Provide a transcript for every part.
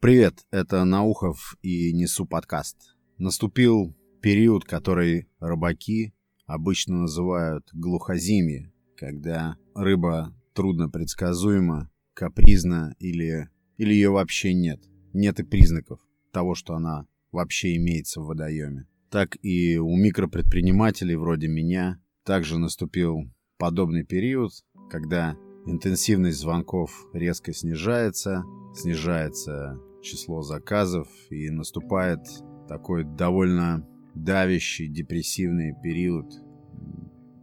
Привет, это Наухов и Несу подкаст. Наступил период, который рыбаки обычно называют глухозимье, когда рыба трудно предсказуема, капризна или, или ее вообще нет. Нет и признаков того, что она вообще имеется в водоеме. Так и у микропредпринимателей вроде меня также наступил подобный период, когда интенсивность звонков резко снижается, снижается число заказов и наступает такой довольно давящий, депрессивный период.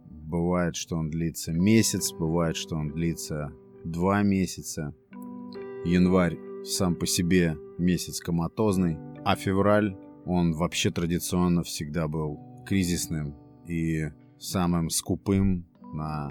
Бывает, что он длится месяц, бывает, что он длится два месяца. Январь сам по себе месяц коматозный, а февраль, он вообще традиционно всегда был кризисным и самым скупым на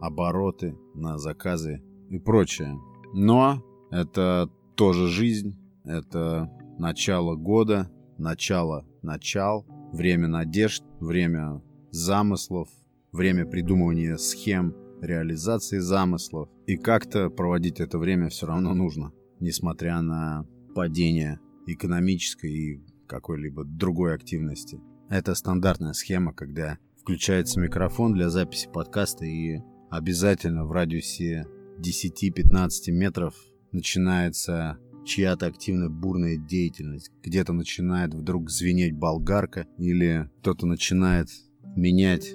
обороты, на заказы и прочее. Но это тоже жизнь, это начало года, начало начал, время надежд, время замыслов, время придумывания схем реализации замыслов. И как-то проводить это время все равно нужно, несмотря на падение экономической и какой-либо другой активности. Это стандартная схема, когда включается микрофон для записи подкаста и обязательно в радиусе 10-15 метров начинается чья-то активная бурная деятельность. Где-то начинает вдруг звенеть болгарка или кто-то начинает менять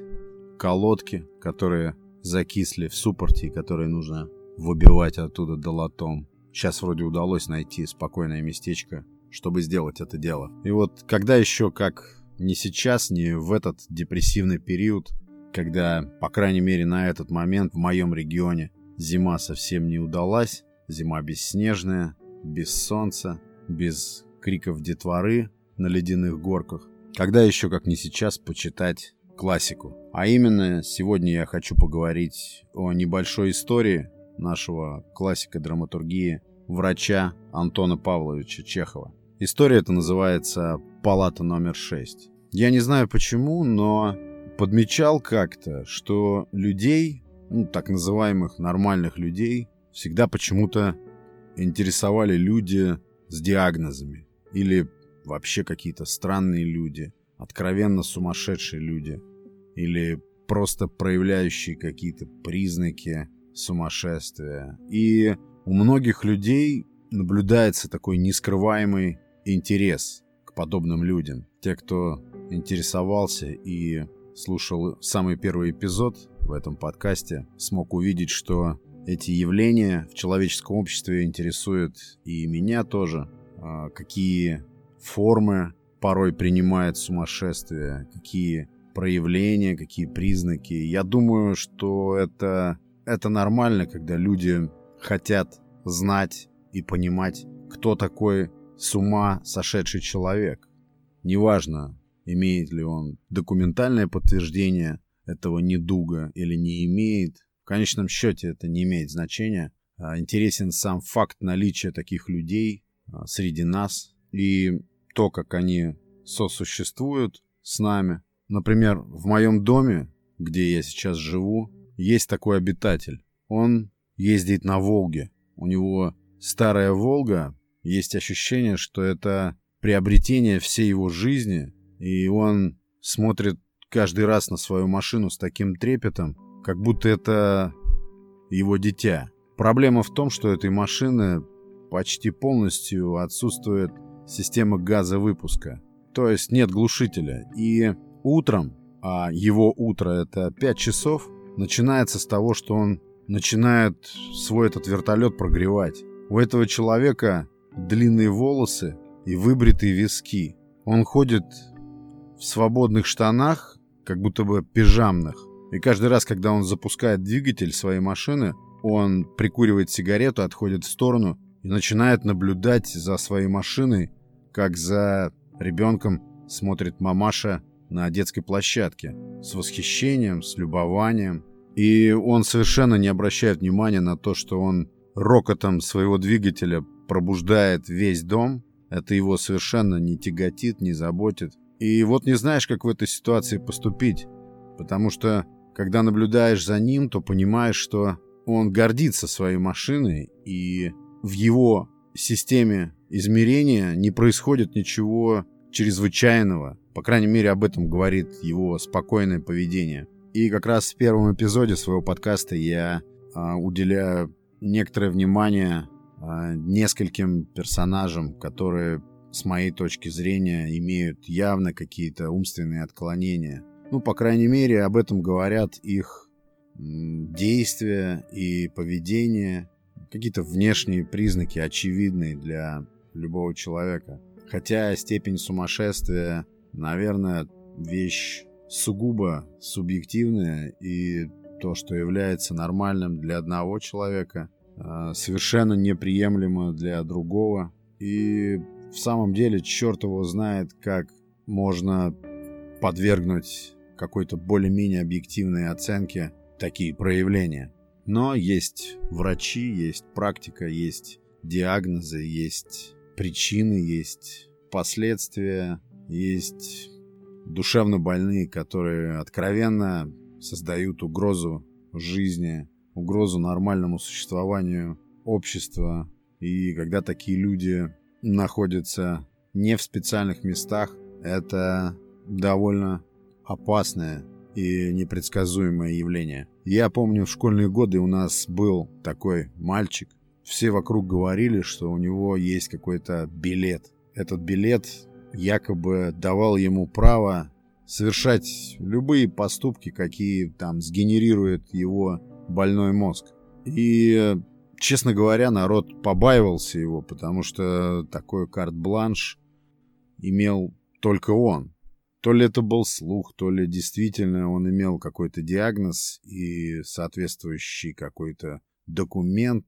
колодки, которые закисли в суппорте которые нужно выбивать оттуда долотом. Сейчас вроде удалось найти спокойное местечко, чтобы сделать это дело. И вот когда еще как не сейчас, не в этот депрессивный период, когда, по крайней мере, на этот момент в моем регионе зима совсем не удалась, зима бесснежная, без солнца, без криков детворы на ледяных горках. Когда еще, как не сейчас, почитать классику? А именно, сегодня я хочу поговорить о небольшой истории нашего классика драматургии, врача Антона Павловича Чехова. История эта называется «Палата номер 6». Я не знаю почему, но подмечал как-то, что людей, ну, так называемых нормальных людей, всегда почему-то интересовали люди с диагнозами или вообще какие-то странные люди, откровенно сумасшедшие люди или просто проявляющие какие-то признаки сумасшествия. И у многих людей наблюдается такой нескрываемый интерес к подобным людям. Те, кто интересовался и слушал самый первый эпизод в этом подкасте, смог увидеть, что эти явления в человеческом обществе интересуют и меня тоже. А, какие формы порой принимает сумасшествие, какие проявления, какие признаки. Я думаю, что это, это нормально, когда люди хотят знать и понимать, кто такой с ума сошедший человек. Неважно, имеет ли он документальное подтверждение этого недуга или не имеет, конечном счете это не имеет значения. А, интересен сам факт наличия таких людей а, среди нас и то, как они сосуществуют с нами. Например, в моем доме, где я сейчас живу, есть такой обитатель. Он ездит на Волге. У него старая Волга. Есть ощущение, что это приобретение всей его жизни. И он смотрит каждый раз на свою машину с таким трепетом, как будто это его дитя. Проблема в том, что этой машины почти полностью отсутствует система газовыпуска. То есть нет глушителя. И утром, а его утро это 5 часов, начинается с того, что он начинает свой этот вертолет прогревать. У этого человека длинные волосы и выбритые виски. Он ходит в свободных штанах, как будто бы пижамных. И каждый раз, когда он запускает двигатель своей машины, он прикуривает сигарету, отходит в сторону и начинает наблюдать за своей машиной, как за ребенком смотрит мамаша на детской площадке. С восхищением, с любованием. И он совершенно не обращает внимания на то, что он рокотом своего двигателя пробуждает весь дом. Это его совершенно не тяготит, не заботит. И вот не знаешь, как в этой ситуации поступить. Потому что когда наблюдаешь за ним, то понимаешь, что он гордится своей машиной, и в его системе измерения не происходит ничего чрезвычайного. По крайней мере, об этом говорит его спокойное поведение. И как раз в первом эпизоде своего подкаста я а, уделяю некоторое внимание а, нескольким персонажам, которые, с моей точки зрения, имеют явно какие-то умственные отклонения. Ну, по крайней мере, об этом говорят их действия и поведение, какие-то внешние признаки, очевидные для любого человека. Хотя степень сумасшествия, наверное, вещь сугубо субъективная, и то, что является нормальным для одного человека, а, совершенно неприемлемо для другого. И в самом деле черт его знает, как можно подвергнуть какой-то более-менее объективной оценке такие проявления. Но есть врачи, есть практика, есть диагнозы, есть причины, есть последствия, есть душевно больные, которые откровенно создают угрозу жизни, угрозу нормальному существованию общества. И когда такие люди находятся не в специальных местах, это довольно опасное и непредсказуемое явление. Я помню, в школьные годы у нас был такой мальчик. Все вокруг говорили, что у него есть какой-то билет. Этот билет якобы давал ему право совершать любые поступки, какие там сгенерирует его больной мозг. И, честно говоря, народ побаивался его, потому что такой карт-бланш имел только он. То ли это был слух, то ли действительно он имел какой-то диагноз и соответствующий какой-то документ,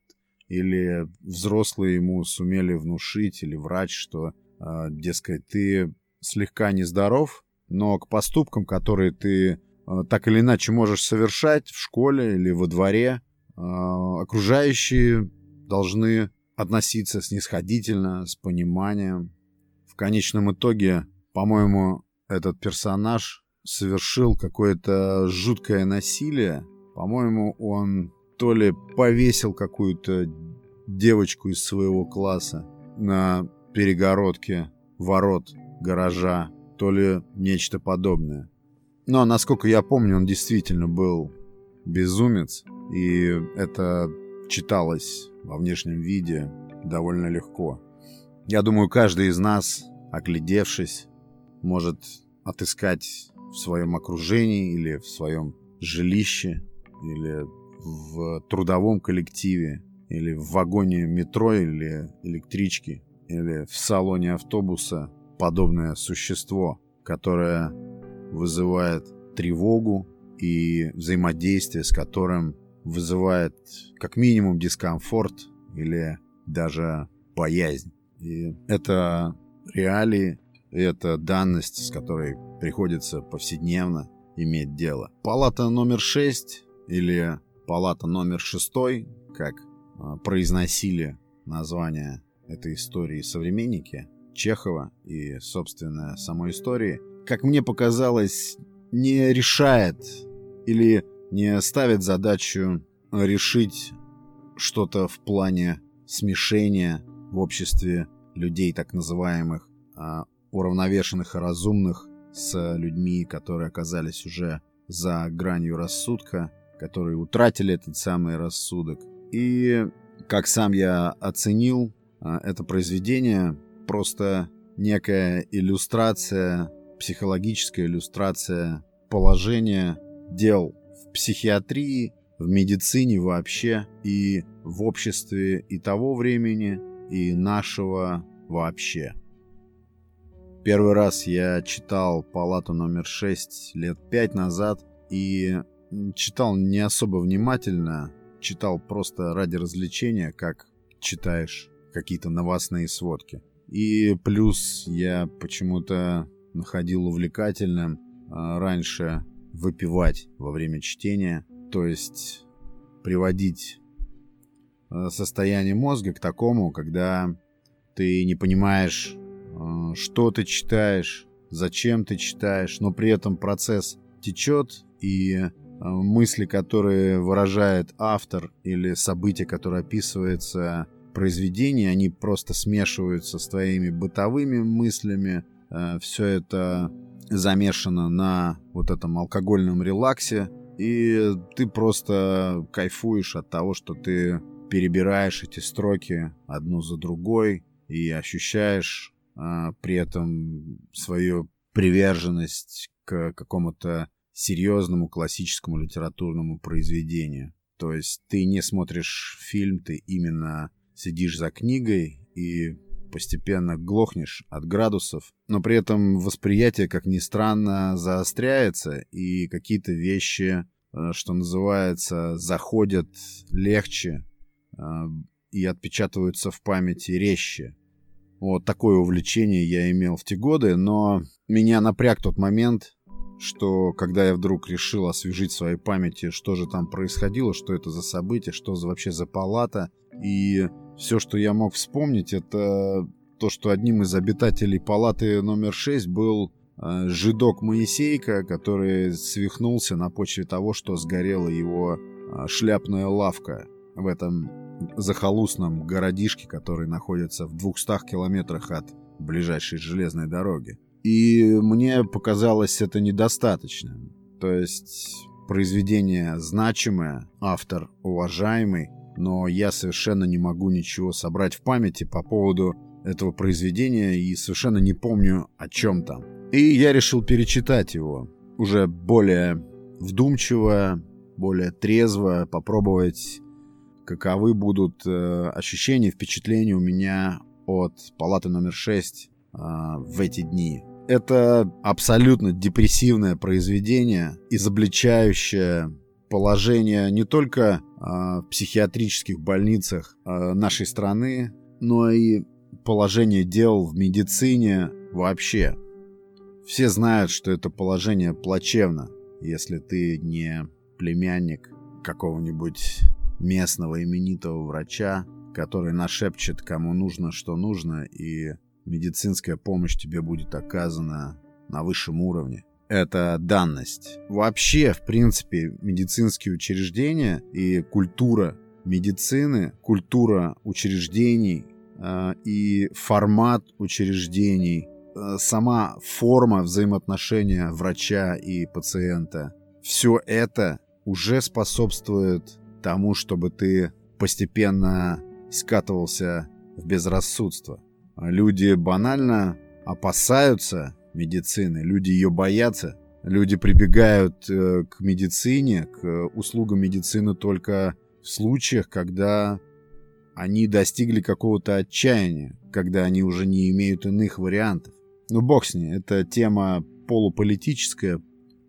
или взрослые ему сумели внушить, или врач, что, э, дескать, ты слегка нездоров, но к поступкам, которые ты э, так или иначе можешь совершать в школе или во дворе, э, окружающие должны относиться снисходительно, с пониманием. В конечном итоге, по-моему, этот персонаж совершил какое-то жуткое насилие. По-моему, он то ли повесил какую-то девочку из своего класса на перегородке ворот гаража, то ли нечто подобное. Но, насколько я помню, он действительно был безумец, и это читалось во внешнем виде довольно легко. Я думаю, каждый из нас, оглядевшись, может отыскать в своем окружении или в своем жилище или в трудовом коллективе или в вагоне метро или электрички или в салоне автобуса подобное существо, которое вызывает тревогу и взаимодействие с которым вызывает как минимум дискомфорт или даже боязнь. И это реалии это данность, с которой приходится повседневно иметь дело. Палата номер 6 или палата номер 6, как а, произносили название этой истории современники Чехова и, собственно, самой истории, как мне показалось, не решает или не ставит задачу решить что-то в плане смешения в обществе людей так называемых а, уравновешенных и разумных с людьми, которые оказались уже за гранью рассудка, которые утратили этот самый рассудок. И, как сам я оценил, а, это произведение просто некая иллюстрация, психологическая иллюстрация положения дел в психиатрии, в медицине вообще и в обществе и того времени, и нашего вообще. Первый раз я читал «Палату номер 6» лет пять назад и читал не особо внимательно, читал просто ради развлечения, как читаешь какие-то новостные сводки. И плюс я почему-то находил увлекательным а, раньше выпивать во время чтения, то есть приводить а, состояние мозга к такому, когда ты не понимаешь что ты читаешь, зачем ты читаешь, но при этом процесс течет, и а, мысли, которые выражает автор, или события, которые описываются, произведений, они просто смешиваются с твоими бытовыми мыслями. Э, Все это замешано на вот этом алкогольном релаксе, и ты просто кайфуешь от того, что ты перебираешь эти строки одну за другой и ощущаешь при этом свою приверженность к какому-то серьезному классическому литературному произведению. То есть ты не смотришь фильм, ты именно сидишь за книгой и постепенно глохнешь от градусов, но при этом восприятие, как ни странно, заостряется, и какие-то вещи, э, что называется, заходят легче э, и отпечатываются в памяти резче. Вот такое увлечение я имел в те годы, но меня напряг тот момент, что когда я вдруг решил освежить в своей памяти, что же там происходило, что это за событие, что вообще за палата, и все, что я мог вспомнить, это то, что одним из обитателей палаты номер 6 был э, жидок Моисейка, который свихнулся на почве того, что сгорела его э, шляпная лавка в этом захолустном городишке, который находится в 200 километрах от ближайшей железной дороги. И мне показалось это недостаточным. То есть произведение значимое, автор уважаемый, но я совершенно не могу ничего собрать в памяти по поводу этого произведения и совершенно не помню о чем там. И я решил перечитать его уже более вдумчиво, более трезво, попробовать каковы будут э, ощущения, впечатления у меня от палаты номер 6 э, в эти дни. Это абсолютно депрессивное произведение, изобличающее положение не только э, в психиатрических больницах э, нашей страны, но и положение дел в медицине вообще. Все знают, что это положение плачевно, если ты не племянник какого-нибудь местного именитого врача, который нашепчет, кому нужно, что нужно, и медицинская помощь тебе будет оказана на высшем уровне. Это данность. Вообще, в принципе, медицинские учреждения и культура медицины, культура учреждений э, и формат учреждений, э, сама форма взаимоотношения врача и пациента, все это уже способствует тому, чтобы ты постепенно скатывался в безрассудство. Люди банально опасаются медицины, люди ее боятся. Люди прибегают э, к медицине, к услугам медицины только в случаях, когда они достигли какого-то отчаяния, когда они уже не имеют иных вариантов. Ну, бог с ней, это тема полуполитическая,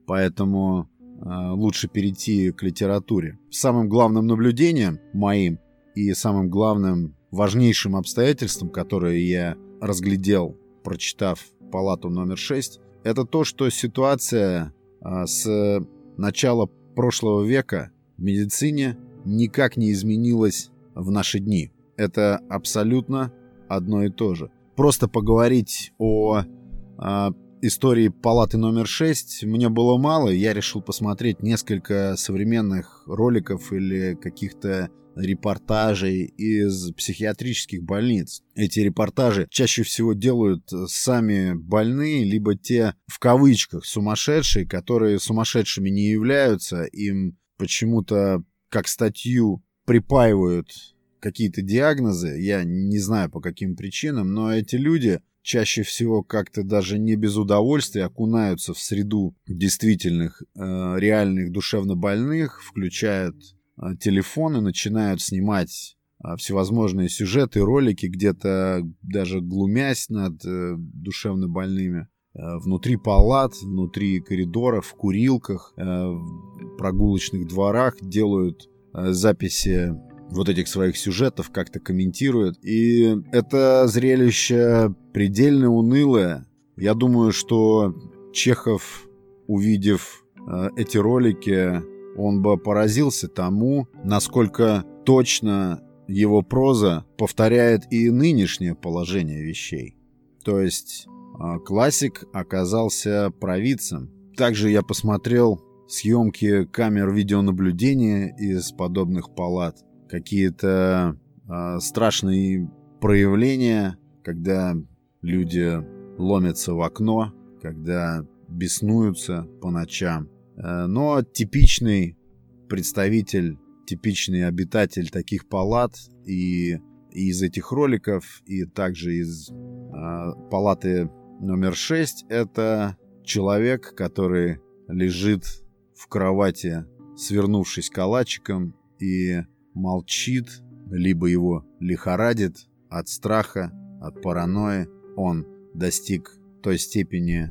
поэтому лучше перейти к литературе. Самым главным наблюдением моим и самым главным важнейшим обстоятельством, которое я разглядел, прочитав палату номер 6, это то, что ситуация э, с начала прошлого века в медицине никак не изменилась в наши дни. Это абсолютно одно и то же. Просто поговорить о э, истории палаты номер 6 мне было мало, я решил посмотреть несколько современных роликов или каких-то репортажей из психиатрических больниц. Эти репортажи чаще всего делают сами больные, либо те, в кавычках, сумасшедшие, которые сумасшедшими не являются, им почему-то как статью припаивают какие-то диагнозы, я не знаю по каким причинам, но эти люди чаще всего как-то даже не без удовольствия окунаются в среду действительных э, реальных душевно больных, включают э, телефоны, начинают снимать э, всевозможные сюжеты, ролики, где-то даже глумясь над э, душевно больными. Э, внутри палат, внутри коридоров, в курилках, э, в прогулочных дворах делают э, записи вот этих своих сюжетов, как-то комментирует. И это зрелище предельно унылое. Я думаю, что Чехов, увидев э, эти ролики, он бы поразился тому, насколько точно его проза повторяет и нынешнее положение вещей. То есть э, классик оказался провидцем. Также я посмотрел съемки камер видеонаблюдения из подобных палат какие-то э, страшные проявления, когда люди ломятся в окно, когда беснуются по ночам. Э, но типичный представитель, типичный обитатель таких палат и, и из этих роликов, и также из э, палаты номер 6 это человек, который лежит в кровати, свернувшись калачиком и молчит, либо его лихорадит от страха, от паранойи. Он достиг той степени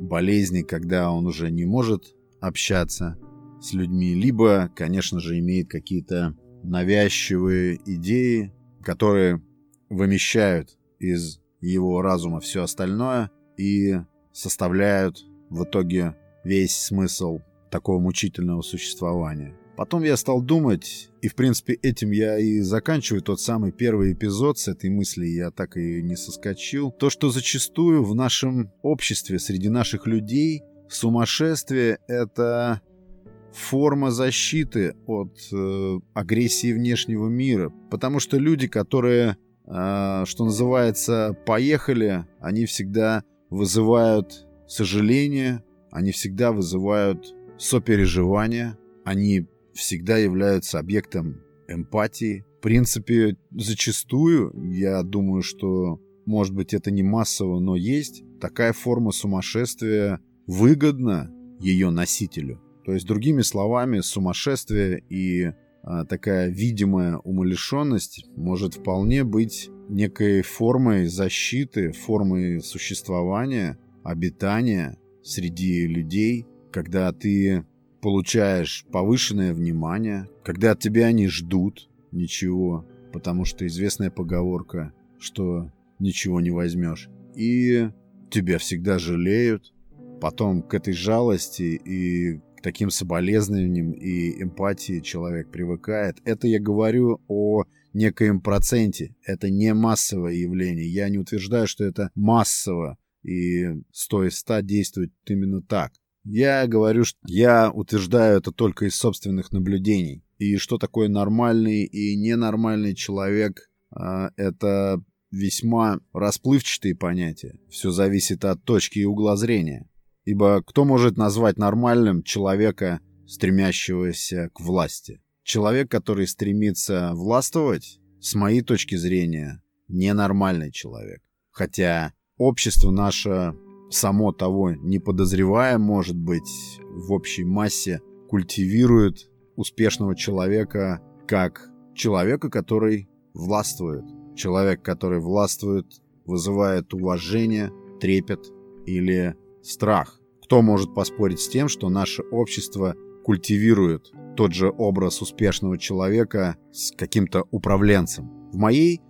болезни, когда он уже не может общаться с людьми, либо, конечно же, имеет какие-то навязчивые идеи, которые вымещают из его разума все остальное и составляют в итоге весь смысл такого мучительного существования. Потом я стал думать, и в принципе этим я и заканчиваю тот самый первый эпизод, с этой мысли я так и не соскочил, то, что зачастую в нашем обществе, среди наших людей, сумасшествие — это форма защиты от э, агрессии внешнего мира. Потому что люди, которые, э, что называется, поехали, они всегда вызывают сожаление, они всегда вызывают сопереживание, они всегда являются объектом эмпатии. В принципе, зачастую, я думаю, что, может быть, это не массово, но есть такая форма сумасшествия выгодна ее носителю. То есть, другими словами, сумасшествие и а, такая видимая умалишенность может вполне быть некой формой защиты, формой существования, обитания среди людей, когда ты получаешь повышенное внимание, когда от тебя они ждут ничего, потому что известная поговорка, что ничего не возьмешь, и тебя всегда жалеют, потом к этой жалости и к таким соболезнованиям и эмпатии человек привыкает. Это я говорю о некоем проценте. Это не массовое явление. Я не утверждаю, что это массово и 100 из 100 действует именно так. Я говорю, что я утверждаю это только из собственных наблюдений. И что такое нормальный и ненормальный человек, а, это весьма расплывчатые понятия. Все зависит от точки и угла зрения. Ибо кто может назвать нормальным человека, стремящегося к власти? Человек, который стремится властвовать, с моей точки зрения, ненормальный человек. Хотя общество наше само того не подозревая, может быть, в общей массе культивирует успешного человека как человека, который властвует. Человек, который властвует, вызывает уважение, трепет или страх. Кто может поспорить с тем, что наше общество культивирует тот же образ успешного человека с каким-то управленцем? В моей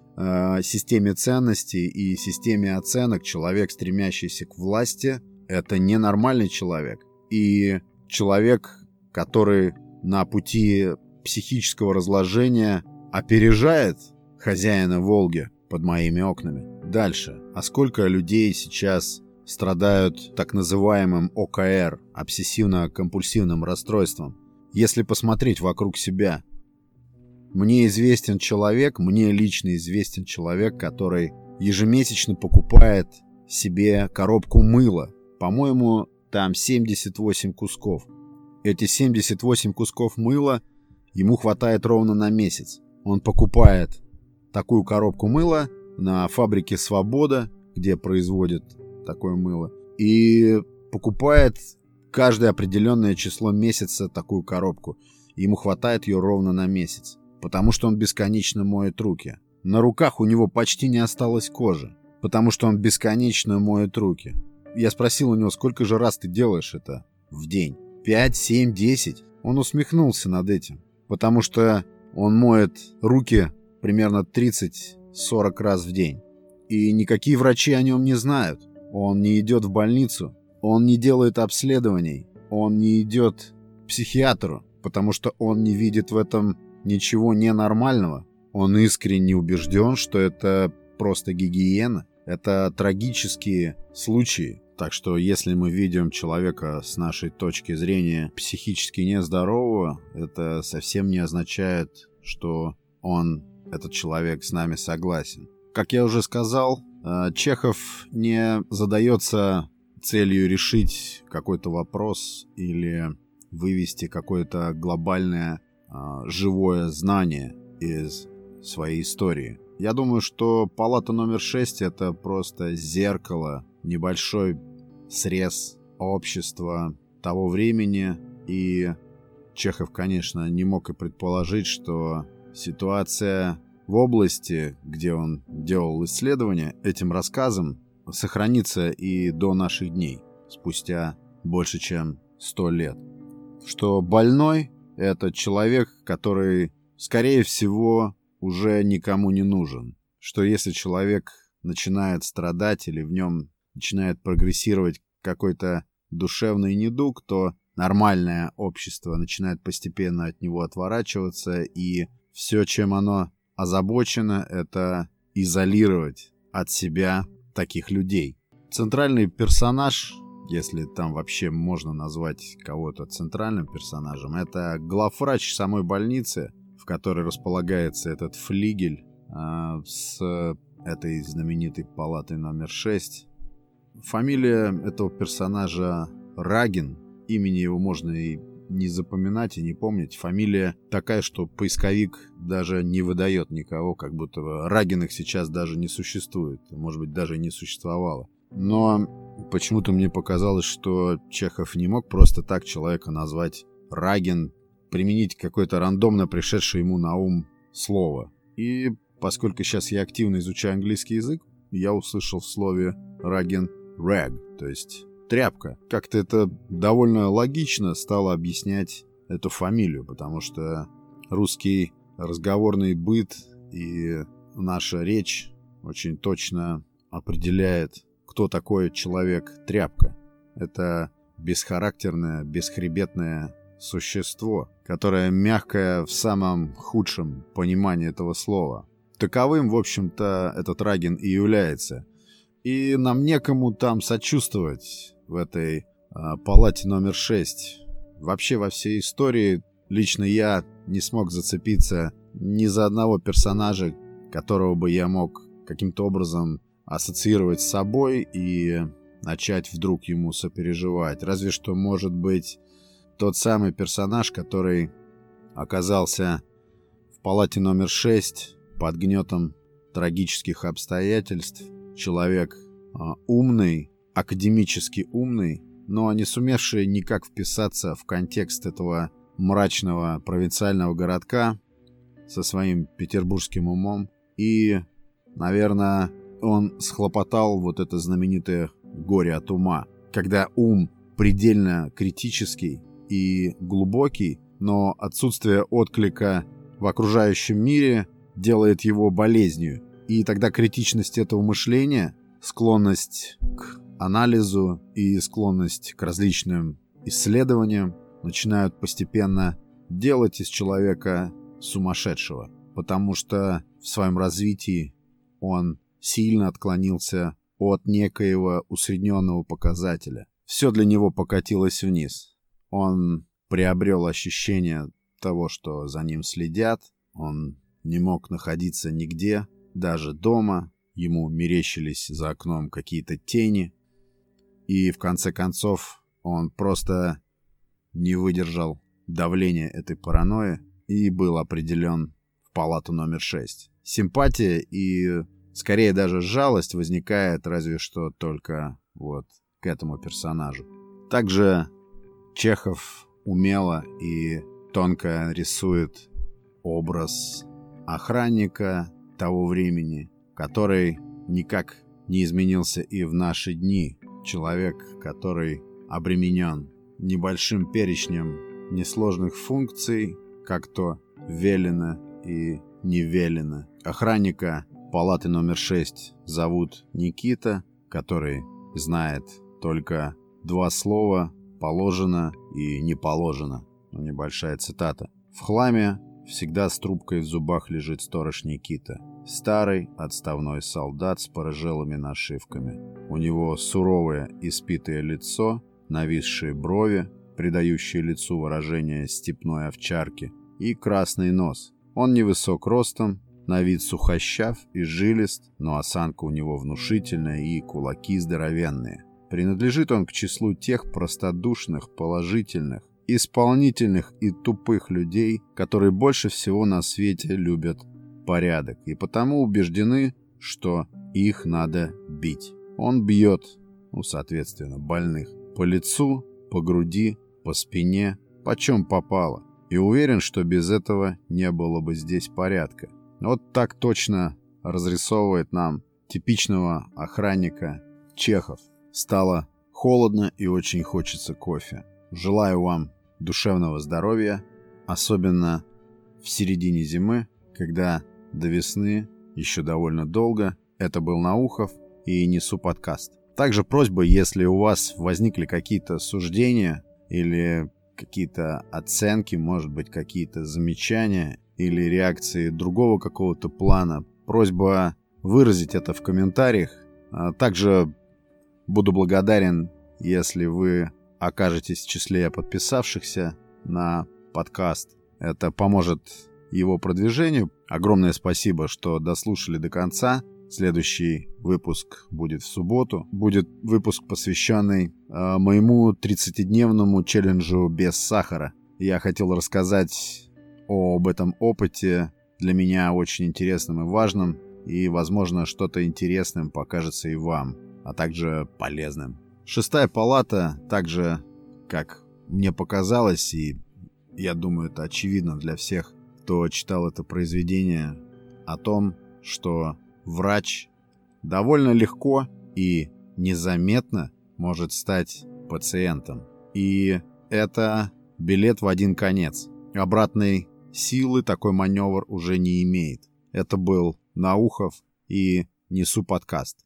системе ценностей и системе оценок человек, стремящийся к власти, это ненормальный человек. И человек, который на пути психического разложения опережает хозяина Волги под моими окнами. Дальше. А сколько людей сейчас страдают так называемым ОКР, обсессивно-компульсивным расстройством? Если посмотреть вокруг себя, мне известен человек, мне лично известен человек, который ежемесячно покупает себе коробку мыла. По-моему, там 78 кусков. Эти 78 кусков мыла ему хватает ровно на месяц. Он покупает такую коробку мыла на фабрике «Свобода», где производят такое мыло, и покупает каждое определенное число месяца такую коробку. Ему хватает ее ровно на месяц потому что он бесконечно моет руки. На руках у него почти не осталось кожи, потому что он бесконечно моет руки. Я спросил у него, сколько же раз ты делаешь это в день? Пять, семь, десять? Он усмехнулся над этим, потому что он моет руки примерно 30-40 раз в день. И никакие врачи о нем не знают. Он не идет в больницу, он не делает обследований, он не идет к психиатру, потому что он не видит в этом ничего ненормального. Он искренне убежден, что это просто гигиена. Это трагические случаи. Так что если мы видим человека с нашей точки зрения психически нездорового, это совсем не означает, что он этот человек с нами согласен. Как я уже сказал, э, Чехов не задается целью решить какой-то вопрос или вывести какое-то глобальное живое знание из своей истории. Я думаю, что палата номер 6 это просто зеркало, небольшой срез общества того времени. И Чехов, конечно, не мог и предположить, что ситуация в области, где он делал исследования, этим рассказом сохранится и до наших дней, спустя больше чем сто лет. Что больной — это человек, который, скорее всего, уже никому не нужен. Что если человек начинает страдать или в нем начинает прогрессировать какой-то душевный недуг, то нормальное общество начинает постепенно от него отворачиваться, и все, чем оно озабочено, это изолировать от себя таких людей. Центральный персонаж, если там вообще можно назвать кого-то центральным персонажем, это главврач самой больницы, в которой располагается этот флигель э, с этой знаменитой палатой номер 6. Фамилия этого персонажа Рагин. Имени его можно и не запоминать и не помнить. Фамилия такая, что поисковик даже не выдает никого, как будто Рагиных сейчас даже не существует. Может быть, даже не существовало. Но почему-то мне показалось, что Чехов не мог просто так человека назвать Рагин, применить какое-то рандомно пришедшее ему на ум слово. И поскольку сейчас я активно изучаю английский язык, я услышал в слове Рагин rag, то есть тряпка. Как-то это довольно логично стало объяснять эту фамилию, потому что русский разговорный быт и наша речь очень точно определяет, кто такой человек-тряпка. Это бесхарактерное, бесхребетное существо, которое мягкое в самом худшем понимании этого слова. Таковым, в общем-то, этот Рагин и является. И нам некому там сочувствовать в этой э, палате номер 6. Вообще во всей истории лично я не смог зацепиться ни за одного персонажа, которого бы я мог каким-то образом ассоциировать с собой и начать вдруг ему сопереживать. Разве что, может быть, тот самый персонаж, который оказался в палате номер 6 под гнетом трагических обстоятельств. Человек э, умный, академически умный, но не сумевший никак вписаться в контекст этого мрачного провинциального городка со своим петербургским умом. И, наверное, он схлопотал вот это знаменитое горе от ума, когда ум предельно критический и глубокий, но отсутствие отклика в окружающем мире делает его болезнью. И тогда критичность этого мышления, склонность к анализу и склонность к различным исследованиям начинают постепенно делать из человека сумасшедшего, потому что в своем развитии он сильно отклонился от некоего усредненного показателя. Все для него покатилось вниз. Он приобрел ощущение того, что за ним следят, он не мог находиться нигде, даже дома, ему мерещились за окном какие-то тени, и в конце концов он просто не выдержал давления этой паранойи и был определен в палату номер 6. Симпатия и скорее даже жалость возникает разве что только вот к этому персонажу. Также Чехов умело и тонко рисует образ охранника того времени, который никак не изменился и в наши дни, Человек, который обременен небольшим перечнем несложных функций, как то велено и не велено. Охранника палаты номер 6 зовут Никита, который знает только два слова «положено» и «не положено». Ну, небольшая цитата. В хламе всегда с трубкой в зубах лежит сторож Никита. Старый, отставной солдат с порыжелыми нашивками. У него суровое, испитое лицо, нависшие брови, придающие лицу выражение степной овчарки, и красный нос. Он невысок ростом, на вид сухощав и жилист, но осанка у него внушительная и кулаки здоровенные. Принадлежит он к числу тех простодушных, положительных, исполнительных и тупых людей, которые больше всего на свете любят порядок и потому убеждены, что их надо бить. Он бьет, ну, соответственно, больных, по лицу, по груди, по спине, почем попало. И уверен, что без этого не было бы здесь порядка. Вот так точно разрисовывает нам типичного охранника Чехов. Стало холодно и очень хочется кофе. Желаю вам душевного здоровья, особенно в середине зимы, когда до весны еще довольно долго. Это был Наухов и Несу подкаст. Также просьба, если у вас возникли какие-то суждения или какие-то оценки, может быть, какие-то замечания или реакции другого какого-то плана, просьба выразить это в комментариях. А также буду благодарен, если вы окажетесь в числе подписавшихся на подкаст. Это поможет его продвижению. Огромное спасибо, что дослушали до конца. Следующий выпуск будет в субботу. Будет выпуск, посвященный э, моему 30-дневному челленджу без сахара. Я хотел рассказать об этом опыте, для меня очень интересным и важным, и, возможно, что-то интересным покажется и вам, а также полезным. Шестая палата, также, как мне показалось, и я думаю, это очевидно для всех, кто читал это произведение, о том, что врач довольно легко и незаметно может стать пациентом. И это билет в один конец. Обратной силы такой маневр уже не имеет. Это был Наухов и Несу подкаст.